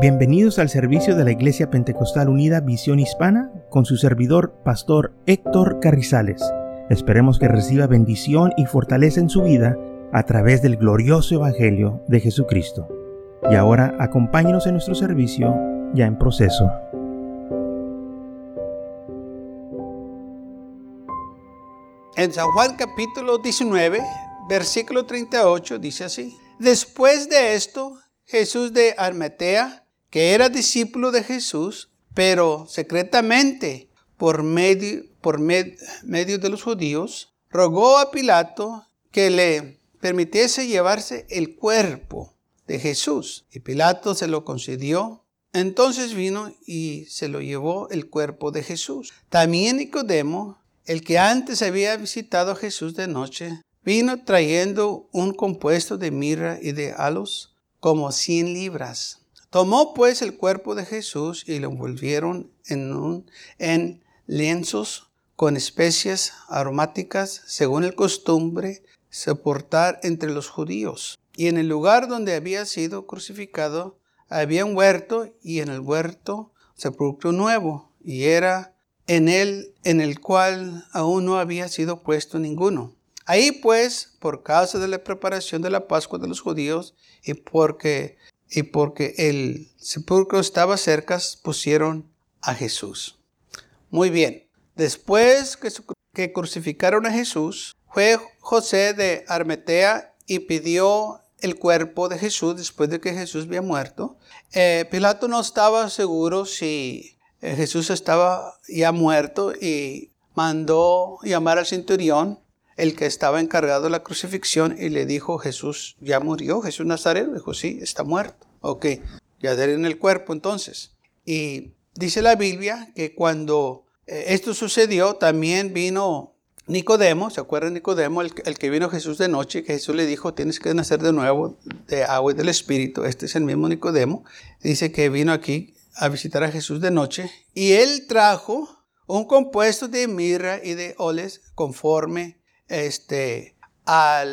Bienvenidos al servicio de la Iglesia Pentecostal Unida Visión Hispana con su servidor, Pastor Héctor Carrizales. Esperemos que reciba bendición y fortaleza en su vida a través del glorioso Evangelio de Jesucristo. Y ahora acompáñenos en nuestro servicio ya en proceso. En San Juan capítulo 19, versículo 38 dice así. Después de esto, Jesús de Armetea, que era discípulo de Jesús, pero secretamente por medio, por medio de los judíos, rogó a Pilato que le permitiese llevarse el cuerpo de Jesús. Y Pilato se lo concedió. Entonces vino y se lo llevó el cuerpo de Jesús. También Nicodemo, el que antes había visitado a Jesús de noche, vino trayendo un compuesto de mirra y de halos, como cien libras. Tomó pues el cuerpo de Jesús y lo envolvieron en, lienzos con especias aromáticas, según el costumbre soportar entre los judíos. Y en el lugar donde había sido crucificado había un huerto y en el huerto sepulcro nuevo y era en él en el cual aún no había sido puesto ninguno. Ahí pues, por causa de la preparación de la Pascua de los judíos y porque, y porque el sepulcro estaba cerca, pusieron a Jesús. Muy bien, después que, que crucificaron a Jesús, fue José de Armetea y pidió el cuerpo de Jesús después de que Jesús había muerto. Eh, Pilato no estaba seguro si eh, Jesús estaba ya muerto y mandó llamar al centurión, el que estaba encargado de la crucifixión, y le dijo, Jesús ya murió, Jesús Nazareno. Dijo, sí, está muerto. Ok, ya en el cuerpo entonces. Y dice la Biblia que cuando eh, esto sucedió, también vino Nicodemo, ¿se acuerdan Nicodemo? El, que vino Jesús de noche, que Jesús le dijo, tienes que nacer de nuevo de agua y del Espíritu. Este es el mismo Nicodemo. Dice que vino aquí a visitar a Jesús de noche y él trajo un compuesto de mirra y de oles conforme este, a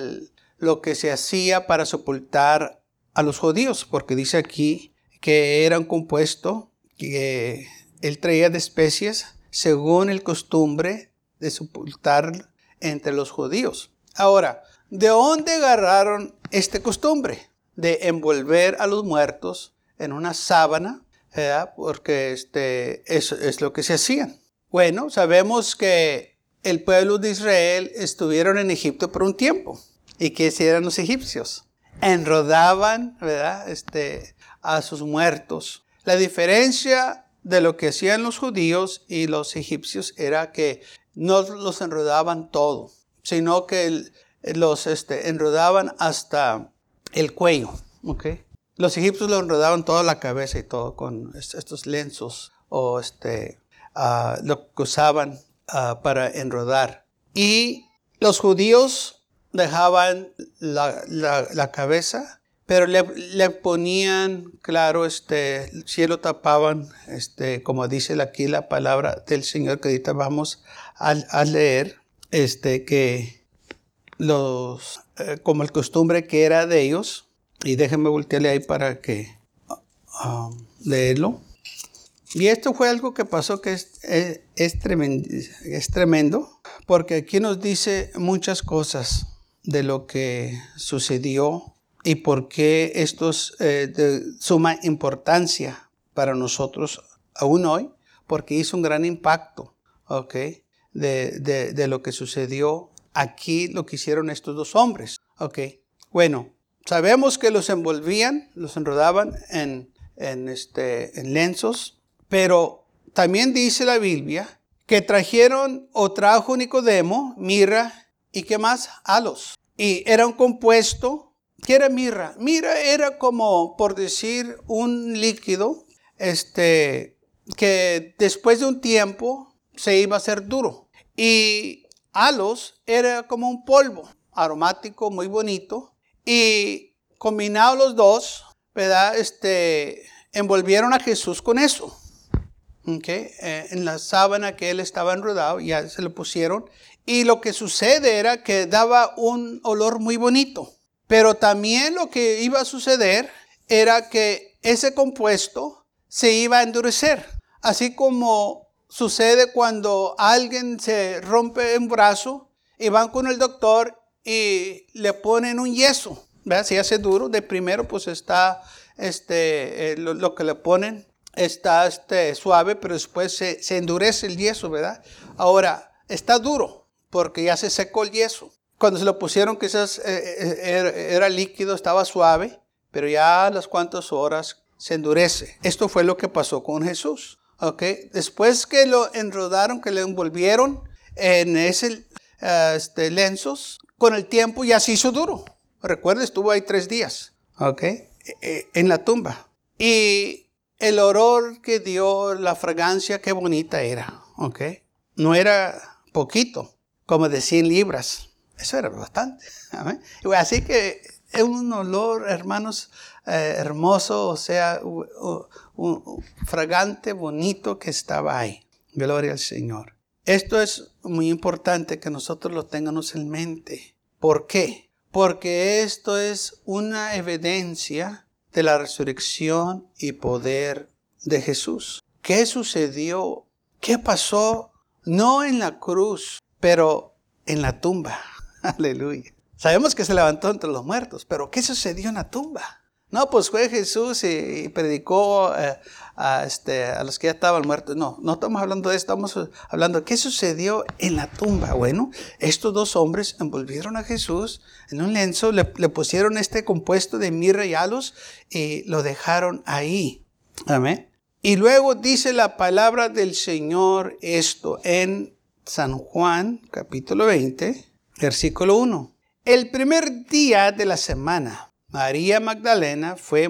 lo que se hacía para sepultar a los judíos, porque dice aquí que era un compuesto que él traía de especies según el costumbre de sepultar entre los judíos. Ahora, ¿de dónde agarraron esta costumbre de envolver a los muertos en una sábana? Porque este, eso es lo que se hacían. Bueno, sabemos que el pueblo de Israel estuvieron en Egipto por un tiempo. ¿Y qué hacían los egipcios? Enrodaban ¿verdad? Este, a sus muertos. La diferencia de lo que hacían los judíos y los egipcios era que no los enredaban todo, sino que los este, enredaban hasta el cuello. ¿okay? Los egipcios lo enredaban toda la cabeza y todo con estos lenzos o este, uh, lo que usaban uh, para enredar. Y los judíos dejaban la, la, cabeza pero le, le, ponían, claro, este, el cielo tapaban, este, como dice aquí la palabra del Señor que ahorita vamos a, leer, este, que los, eh, como el costumbre que era de ellos, y déjenme voltearle ahí para que uh, leerlo. Y esto fue algo que pasó que es, es, es, tremendo, es tremendo, porque aquí nos dice muchas cosas de lo que sucedió y por qué esto es eh, de suma importancia para nosotros aún hoy, porque hizo un gran impacto, ¿ok? De, de, lo que sucedió aquí, lo que hicieron estos dos hombres, ¿ok? Bueno, sabemos que los envolvían, los enrodaban en, en, este, en lenzos, pero también dice la Biblia que trajeron o trajo Nicodemo, mirra y qué más, halos. Y era un compuesto ¿Qué era mirra? Mirra era como, por decir, un líquido este, que después de un tiempo se iba a hacer duro. Y halos era como un polvo aromático muy bonito. Y combinados los dos, ¿verdad? Este, envolvieron a Jesús con eso. Eh, en la sábana que él estaba enredado, ya se lo pusieron. Y lo que sucede era que daba un olor muy bonito. Pero también lo que iba a suceder era que ese compuesto se iba a endurecer. Así como sucede cuando alguien se rompe un brazo y van con el doctor y le ponen un yeso. ¿verdad? Si hace duro, de primero pues está este, eh, lo, que le ponen está este, suave, pero después se, endurece el yeso, ¿verdad? Ahora, está duro porque ya se secó el yeso. Cuando se lo pusieron quizás eh, eh, era, era, líquido, estaba suave, pero ya a las cuantas horas se endurece. Esto fue lo que pasó con Jesús. ¿ok? Después que lo enrodaron, que lo envolvieron en ese este, lenzos, con el tiempo ya se hizo duro. Recuerda, estuvo ahí tres días, ¿ok? E, e, en la tumba. Y el olor que dio, la fragancia, qué bonita era, ¿ok? No era poquito, como de 100 libras. Eso era bastante. Así que es un olor, hermanos, eh, hermoso, o sea, fragante, bonito que estaba ahí. Gloria al Señor. Esto es muy importante que nosotros lo tengamos en mente. ¿Por qué? Porque esto es una evidencia de la resurrección y poder de Jesús. ¿Qué sucedió? ¿Qué pasó? No en la cruz, pero en la tumba. Aleluya. Sabemos que se levantó entre los muertos, pero ¿qué sucedió en la tumba? No, pues fue Jesús y, predicó eh, a, este, a los que ya estaban muertos. No, no estamos hablando de esto, estamos hablando de qué sucedió en la tumba. Bueno, estos dos hombres envolvieron a Jesús en un lienzo, le, pusieron este compuesto de mirra y halos y lo dejaron ahí. Amén. Y luego dice la palabra del Señor esto en San Juan, capítulo 20, versículo 1. El primer día de la semana María Magdalena fue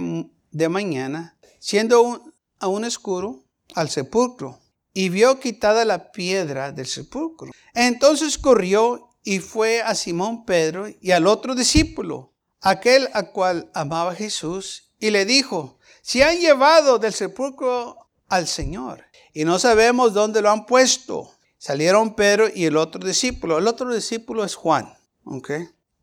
de mañana, siendo aún oscuro, al sepulcro y vio quitada la piedra del sepulcro. Entonces corrió y fue a Simón Pedro y al otro discípulo, aquel a cual amaba Jesús, y le dijo, si han llevado del sepulcro al Señor y no sabemos dónde lo han puesto. Salieron Pedro y el otro discípulo. El otro discípulo es Juan.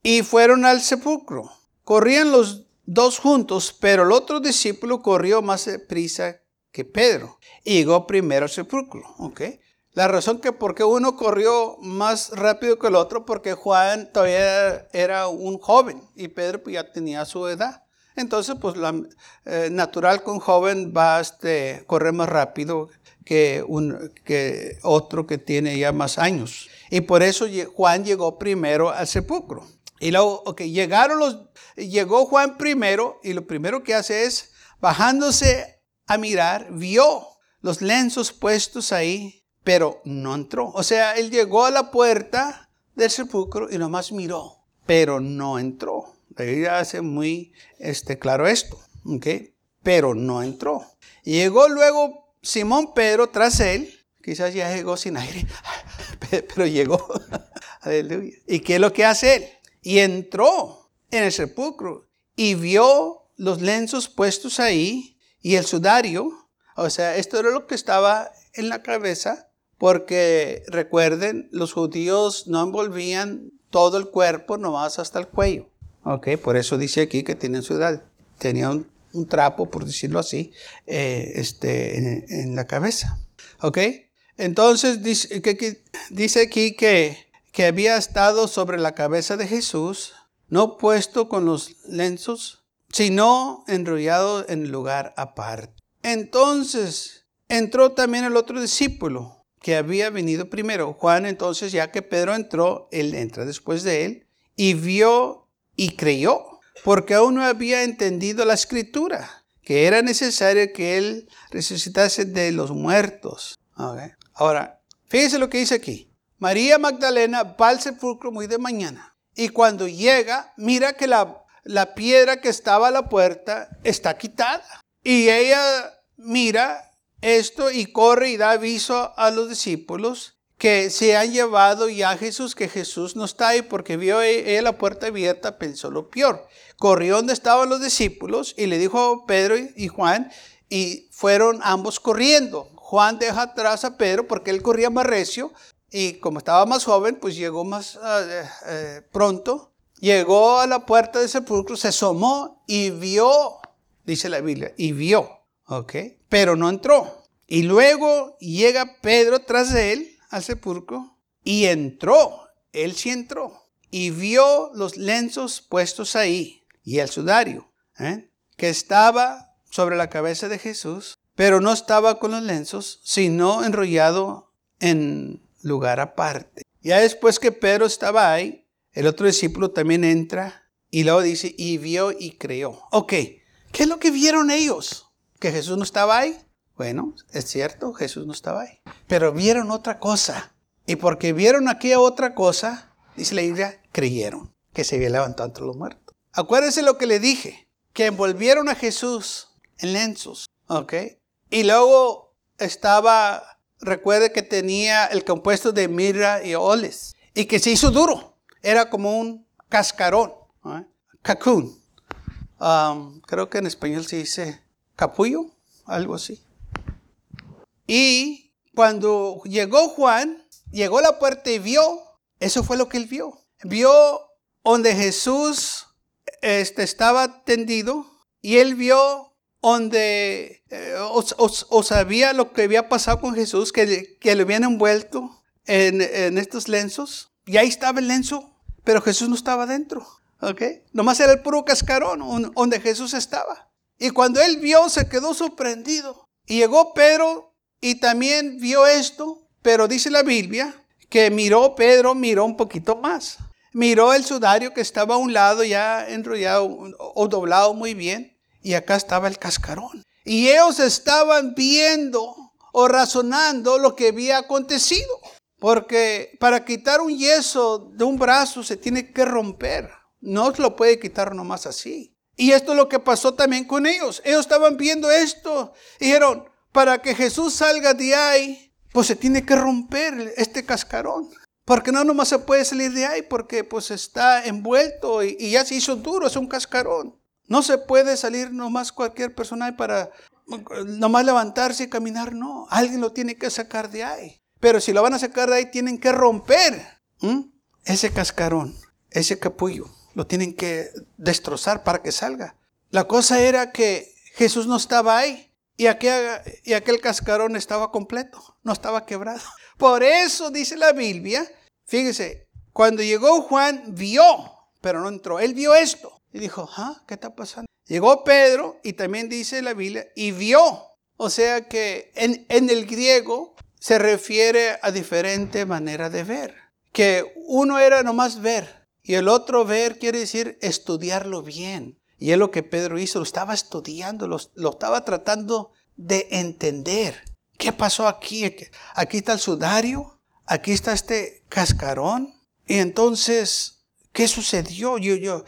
Y fueron al sepulcro. Corrían los dos juntos, pero el otro discípulo corrió más prisa que Pedro y llegó primero al sepulcro. ¿okay? La razón que por qué uno corrió más rápido que el otro, porque Juan todavía era un joven y Pedro pues, ya tenía su edad. Entonces, pues la, eh, natural un joven va a este, correr más rápido que, un, que otro que tiene ya más años. Y por eso Juan llegó primero al sepulcro. Y luego, ok, llegaron los, llegó Juan primero y lo primero que hace es, bajándose a mirar, vio los lenzos puestos ahí, pero no entró. O sea, él llegó a la puerta del sepulcro y nomás miró, pero no entró. Ahí hace muy este, claro esto, ok, pero no entró. Llegó luego Simón Pedro tras él, quizás ya llegó sin aire, pero llegó. Aleluya. ¿Y qué es lo que hace él? y entró en el sepulcro y vio los lenzos puestos ahí y el sudario. O sea, esto era lo que estaba en la cabeza, porque recuerden, los judíos no envolvían todo el cuerpo, nomás hasta el cuello. Ok, por eso dice aquí que tienen sudario. Tenía un, trapo, por decirlo así, eh, este, en, la cabeza. Ok, entonces dice, dice aquí que que había estado sobre la cabeza de Jesús, no puesto con los lenzos, sino enrollado en lugar aparte. Entonces entró también el otro discípulo que había venido primero. Juan entonces, ya que Pedro entró, él entra después de él y vio y creyó, porque aún no había entendido la escritura, que era necesario que él resucitase de los muertos. Ahora, fíjese lo que dice aquí. María Magdalena va al sepulcro muy de mañana y cuando llega mira que la, la piedra que estaba a la puerta está quitada. Y ella mira esto y corre y da aviso a los discípulos que se han llevado ya a Jesús, que Jesús no está ahí porque vio ella la puerta abierta, pensó lo peor. Corrió donde estaban los discípulos y le dijo a Pedro y Juan y fueron ambos corriendo. Juan deja atrás a Pedro porque él corría más recio, y como estaba más joven, pues llegó más ah, eh, eh, pronto. Llegó a la puerta del sepulcro, se asomó y vio dice la Biblia, y vio, ¿ok? Pero no entró. Y luego llega Pedro tras de él al sepulcro y entró. Él sí entró y vio los lenzos puestos ahí y el sudario, ¿eh? que estaba sobre la cabeza de Jesús, pero no estaba con los lenzos, sino enrollado en lugar aparte. Ya después que Pedro estaba ahí, el otro discípulo también entra y luego dice, y vio y creyó. Ok, ¿qué es lo que vieron ellos? ¿Que Jesús no estaba ahí? Bueno, es cierto, Jesús no estaba ahí. Pero vieron otra cosa. Y porque vieron aquella otra cosa, dice la Biblia, creyeron que se había levantado entre los muertos. Acuérdense lo que le dije, que envolvieron a Jesús en lenzos, ¿ok? Y luego estaba, recuerde que tenía el compuesto de mirra y oles, y que se hizo duro, era como un cascarón, ¿eh? cacún. Um, creo que en español se dice capullo, algo así. Y cuando llegó Juan, llegó a la puerta y vio, eso fue lo que él vio vio donde Jesús este, estaba tendido y él vio donde eh, o, sabía lo que había pasado con Jesús, que, que le habían envuelto en, en, estos lenzos. Y ahí estaba el lenzo, pero Jesús no estaba dentro. ¿ok? Nomás era el puro cascarón donde Jesús estaba. Y cuando él vio, se quedó sorprendido. Y llegó Pedro y también vio esto, pero dice la Biblia que miró, Pedro miró un poquito más miró el sudario que estaba a un lado ya enrollado o doblado muy bien y acá estaba el cascarón. Y ellos estaban viendo o razonando lo que había acontecido. Porque para quitar un yeso de un brazo se tiene que romper. No se lo puede quitar nomás así. Y esto es lo que pasó también con ellos. Ellos estaban viendo esto. Y dijeron, para que Jesús salga de ahí, pues se tiene que romper este cascarón. Porque no nomás se puede salir de ahí porque pues está envuelto y, ya se hizo duro, es un cascarón. No se puede salir nomás cualquier persona para nomás levantarse y caminar, no. Alguien lo tiene que sacar de ahí. Pero si lo van a sacar de ahí, tienen que romper ese cascarón, ese capullo. Lo tienen que destrozar para que salga. La cosa era que Jesús no estaba ahí y aquel, y aquel cascarón estaba completo, no estaba quebrado. Por eso dice la Biblia, fíjese, cuando llegó Juan vio, pero no entró. Él vio esto y dijo, ¿ah? ¿Qué está pasando? Llegó Pedro y también dice la Biblia y vio. O sea que en, en el griego se refiere a diferente manera de ver. Que uno era nomás ver y el otro ver quiere decir estudiarlo bien. Y es lo que Pedro hizo, lo estaba estudiando, lo, lo estaba tratando de entender. ¿Qué pasó aquí? Aquí está el sudario, aquí está este cascarón. Y entonces, ¿qué sucedió? Yo, yo,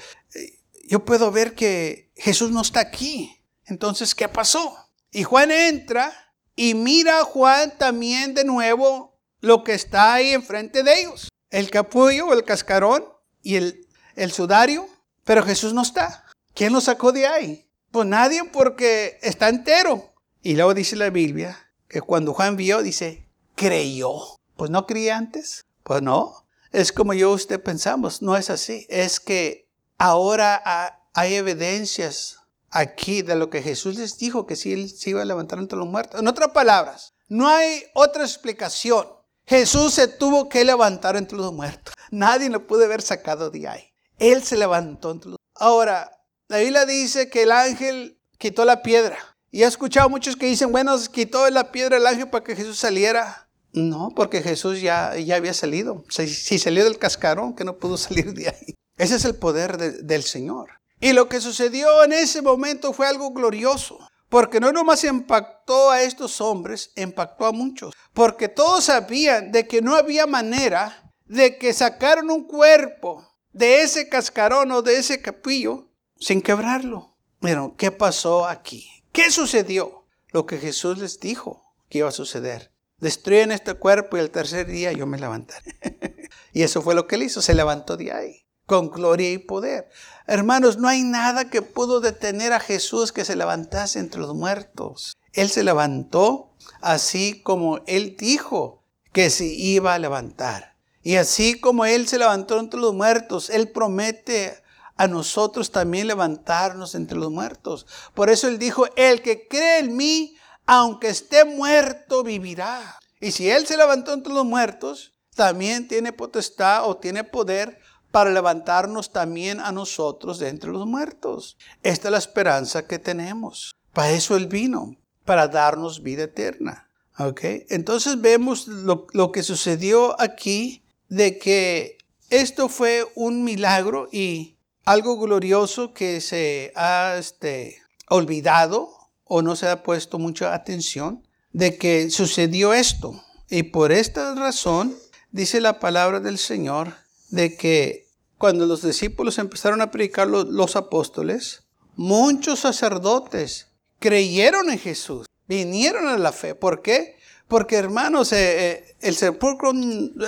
yo puedo ver que Jesús no está aquí. Entonces, ¿qué pasó? Y Juan entra y mira Juan también de nuevo lo que está ahí enfrente de ellos. El capullo, el cascarón y el, el sudario. Pero Jesús no está. ¿Quién lo sacó de ahí? Pues nadie porque está entero. Y luego dice la Biblia que cuando Juan vio, dice, creyó. Pues no creía antes. Pues no. Es como yo usted pensamos. No es así. Es que ahora hay evidencias aquí de lo que Jesús les dijo, que si él se iba a levantar entre los muertos. En otras palabras, no hay otra explicación. Jesús se tuvo que levantar entre los muertos. Nadie lo pudo haber sacado de ahí. Él se levantó entre los Ahora, la Biblia dice que el ángel quitó la piedra. Y he escuchado muchos que dicen, bueno, quitó la piedra el ángel para que Jesús saliera. No, porque Jesús ya, ya había salido. Si, salió del cascarón, que no pudo salir de ahí. Ese es el poder del Señor. Y lo que sucedió en ese momento fue algo glorioso. Porque no nomás impactó a estos hombres, impactó a muchos. Porque todos sabían de que no había manera de que sacaron un cuerpo de ese cascarón o de ese capillo sin quebrarlo. Pero, ¿qué pasó aquí? ¿Qué sucedió? Lo que Jesús les dijo que iba a suceder. Destruyen este cuerpo y el tercer día yo me levantaré. y eso fue lo que él hizo, se levantó de ahí, con gloria y poder. Hermanos, no hay nada que pudo detener a Jesús que se levantase entre los muertos. Él se levantó así como él dijo que se iba a levantar. Y así como él se levantó entre los muertos, él promete a nosotros también levantarnos entre los muertos. Por eso Él dijo, el que cree en mí, aunque esté muerto, vivirá. Y si Él se levantó entre los muertos, también tiene potestad o tiene poder para levantarnos también a nosotros de entre los muertos. Esta es la esperanza que tenemos. Para eso Él vino, para darnos vida eterna. ¿Ok? Entonces vemos lo, lo que sucedió aquí, de que esto fue un milagro y algo glorioso que se ha este, olvidado o no se ha puesto mucha atención de que sucedió esto. Y por esta razón dice la palabra del Señor de que cuando los discípulos empezaron a predicar los, apóstoles, muchos sacerdotes creyeron en Jesús, vinieron a la fe. ¿Por qué? Porque hermanos, eh, eh, el sepulcro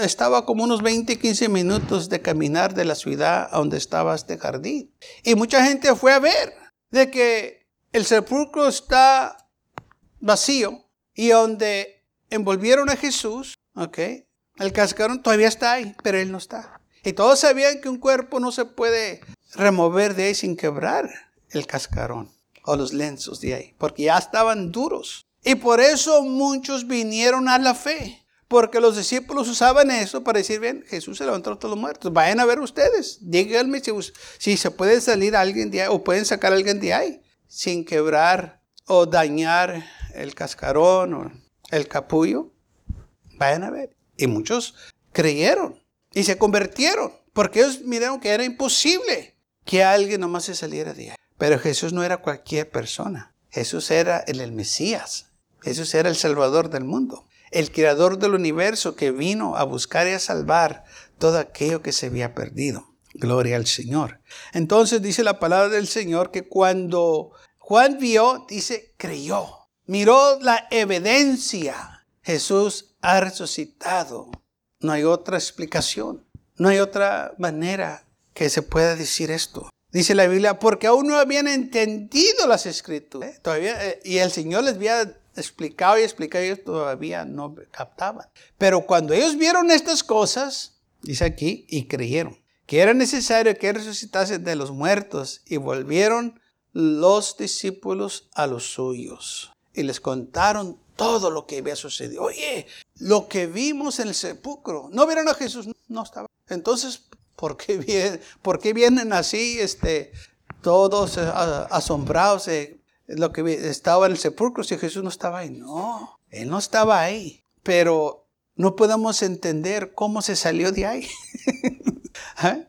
estaba como unos 20, 15 minutos de caminar de la ciudad a donde estaba este jardín. Y mucha gente fue a ver de que el sepulcro está vacío y donde envolvieron a Jesús, ¿ok? El cascarón todavía está ahí, pero él no está. Y todos sabían que un cuerpo no se puede remover de ahí sin quebrar el cascarón o los lenzos de ahí, porque ya estaban duros. Y por eso muchos vinieron a la fe. Porque los discípulos usaban eso para decir, bien, Jesús se levantó a todos los muertos. Vayan a ver ustedes. Díganme si, se puede salir alguien de ahí o pueden sacar a alguien de ahí sin quebrar o dañar el cascarón o el capullo. Vayan a ver. Y muchos creyeron y se convirtieron porque ellos miraron que era imposible que alguien nomás se saliera de ahí. Pero Jesús no era cualquier persona. Jesús era el Mesías. Jesús era el Salvador del mundo, el Creador del universo que vino a buscar y a salvar todo aquello que se había perdido. Gloria al Señor. Entonces dice la palabra del Señor que cuando Juan vio, dice, creyó. Miró la evidencia. Jesús ha resucitado. No hay otra explicación. No hay otra manera que se pueda decir esto. Dice la Biblia, porque aún no habían entendido las escrituras. Todavía, eh, y el Señor les había explicado y explicado y ellos todavía no captaban. Pero cuando ellos vieron estas cosas, dice aquí, y creyeron que era necesario que resucitase de los muertos y volvieron los discípulos a los suyos y les contaron todo lo que había sucedido. Oye, lo que vimos en el sepulcro, ¿no vieron a Jesús? No estaba. Entonces, ¿por qué, vienen, por qué vienen así este, todos eh, asombrados? Eh, lo que estaba en el sepulcro si Jesús no estaba ahí. No, Él no estaba ahí. Pero no podemos entender cómo se salió de ahí. ¿Eh?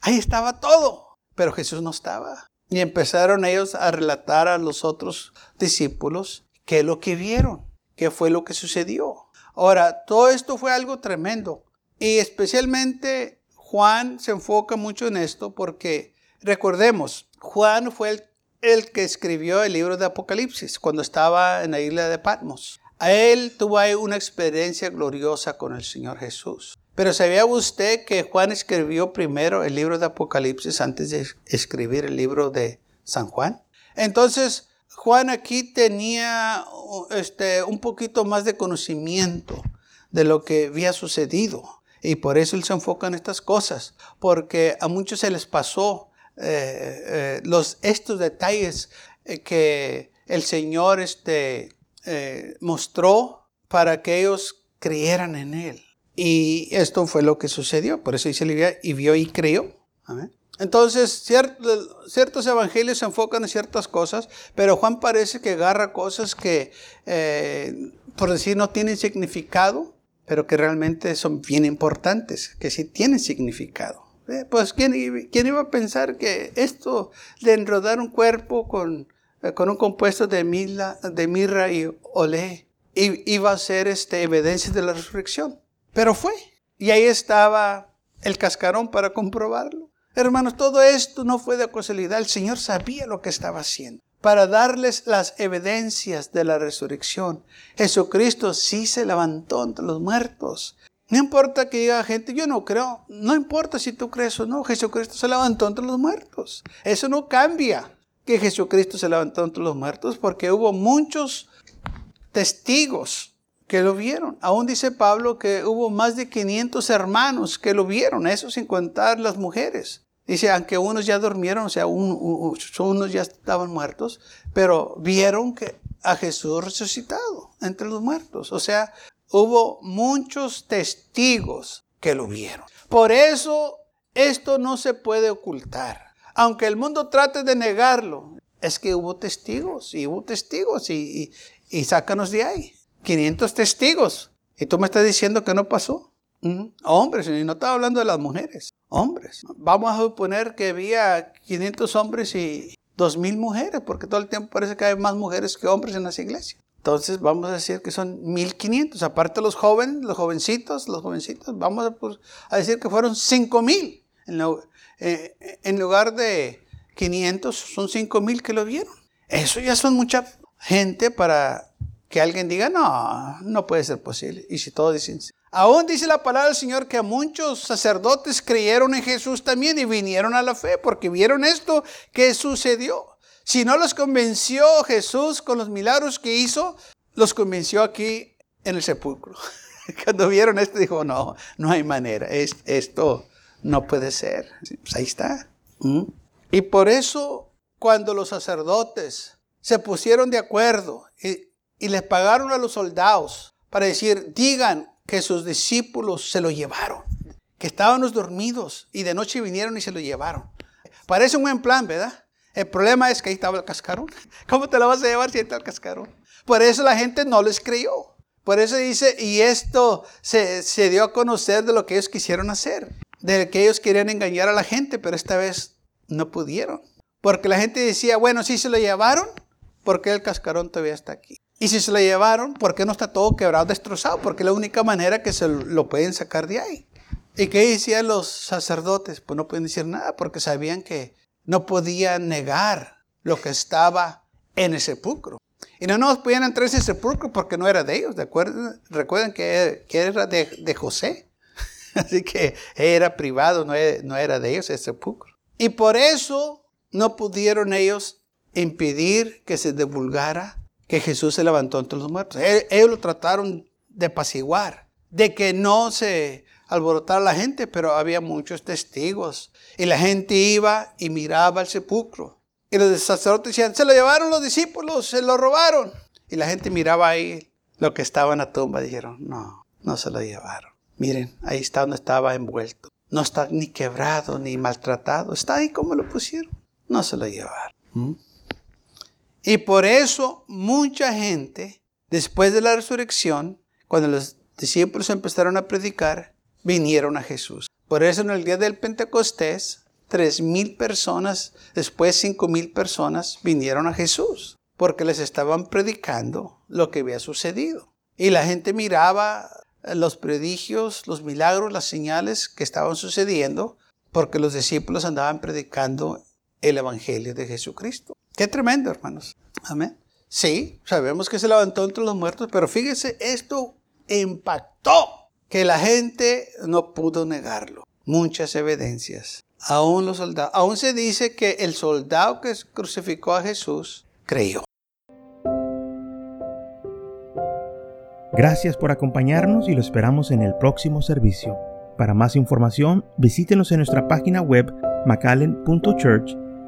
Ahí estaba todo, pero Jesús no estaba. Y empezaron ellos a relatar a los otros discípulos qué es lo que vieron, qué fue lo que sucedió. Ahora, todo esto fue algo tremendo. Y especialmente Juan se enfoca mucho en esto porque, recordemos, Juan fue el que escribió el libro de Apocalipsis cuando estaba en la isla de Patmos. A él tuvo ahí una experiencia gloriosa con el Señor Jesús. Pero ¿sabía usted que Juan escribió primero el libro de Apocalipsis antes de escribir el libro de San Juan? Entonces, Juan aquí tenía este, un poquito más de conocimiento de lo que había sucedido. Y por eso él se enfoca en estas cosas, porque a muchos se les pasó eh, eh, los, estos detalles eh, que el Señor este, mostró para que ellos creyeran en Él. Y esto fue lo que sucedió. Por eso dice y vio y creyó. Entonces, ciertos evangelios se enfocan en ciertas cosas, pero Juan parece que agarra cosas que, por decir, no tienen significado, pero que realmente son bien importantes, que sí tienen significado. Eh, pues ¿quién, iba a pensar que esto de enrodar un cuerpo con, eh, con un compuesto de, mila, de mirra y olé iba a ser este, evidencia de la resurrección? Pero fue. Y ahí estaba el cascarón para comprobarlo. Hermanos, todo esto no fue de casualidad. El Señor sabía lo que estaba haciendo para darles las evidencias de la resurrección. Jesucristo sí se levantó entre los muertos. No importa que diga gente, yo no creo. No importa si tú crees o no, Jesucristo se levantó entre los muertos. Eso no cambia que Jesucristo se levantó entre los muertos porque hubo muchos testigos que lo vieron. Aún dice Pablo que hubo más de 500 hermanos que lo vieron, eso sin contar las mujeres. Dice, aunque unos ya durmieron, o sea, unos ya estaban muertos, pero vieron que a Jesús resucitado entre los muertos. O sea, hubo muchos testigos que lo vieron. Por eso esto no se puede ocultar. Aunque el mundo trate de negarlo, es que hubo testigos y hubo testigos y, y, sácanos de ahí. 500 testigos. Y tú me estás diciendo que no pasó. Hombres, y no estaba hablando de las mujeres, hombres. Vamos a suponer que había 500 hombres y 2.000 mujeres, porque todo el tiempo parece que hay más mujeres que hombres en las iglesias. Entonces vamos a decir que son 1.500, aparte los jóvenes, los jovencitos, los jovencitos, vamos a, decir que fueron 5.000. En, eh, en lugar de 500, son 5.000 que lo vieron. Eso ya son mucha gente para que alguien diga, no, no puede ser posible. Y si todos dicen, Aún dice la palabra del Señor que muchos sacerdotes creyeron en Jesús también y vinieron a la fe porque vieron esto que sucedió. Si no los convenció Jesús con los milagros que hizo, los convenció aquí en el sepulcro. Cuando vieron esto, dijo, no, no hay manera, esto no puede ser. Pues ahí está. ¿Mm? Y por eso, cuando los sacerdotes se pusieron de acuerdo y, y les pagaron a los soldados para decir, digan que sus discípulos se lo llevaron, que estábamos dormidos y de noche vinieron y se lo llevaron. Parece un buen plan, ¿verdad? El problema es que ahí estaba el cascarón. ¿Cómo te lo vas a llevar si ahí está el cascarón? Por eso la gente no les creyó. Por eso dice, y esto se, se dio a conocer de lo que ellos quisieron hacer, de que ellos querían engañar a la gente, pero esta vez no pudieron. Porque la gente decía, bueno, si se lo llevaron, ¿por qué el cascarón todavía está aquí? Y si se lo llevaron, ¿por qué no está todo quebrado, destrozado? Porque es la única manera que se lo pueden sacar de ahí. ¿Y qué decían los sacerdotes? Pues no pueden decir nada porque sabían que no podían negar lo que estaba en el sepulcro. Y no nos podían entrar en ese sepulcro porque no era de ellos. ¿de acuerdo? Recuerden que, era de, José. Así que era privado, no era, no era de ellos ese sepulcro. Y por eso no pudieron ellos impedir que se divulgara que Jesús se levantó entre los muertos. Ellos lo trataron de apaciguar, de que no se alborotara la gente, pero había muchos testigos. Y la gente iba y miraba el sepulcro. Y los sacerdotes decían, se lo llevaron los discípulos, se lo robaron. Y la gente miraba ahí lo que estaba en la tumba. Dijeron, no, no se lo llevaron. Miren, ahí está donde estaba envuelto. No está ni quebrado ni maltratado. Está ahí como lo pusieron. No se lo llevaron. ¿Mm? Y por eso mucha gente, después de la resurrección, cuando los discípulos empezaron a predicar, vinieron a Jesús. Por eso en el día del Pentecostés, tres mil personas, después cinco mil personas vinieron a Jesús, porque les estaban predicando lo que había sucedido. Y la gente miraba los prodigios, los milagros, las señales que estaban sucediendo, porque los discípulos andaban predicando el Evangelio de Jesucristo. Qué tremendo, hermanos. Amén. Sí, sabemos que se levantó entre los muertos, pero fíjese, esto impactó que la gente no pudo negarlo. Muchas evidencias. Aún los soldados, aún se dice que el soldado que crucificó a Jesús creyó. Gracias por acompañarnos y lo esperamos en el próximo servicio. Para más información, visítenos en nuestra página web macallen.church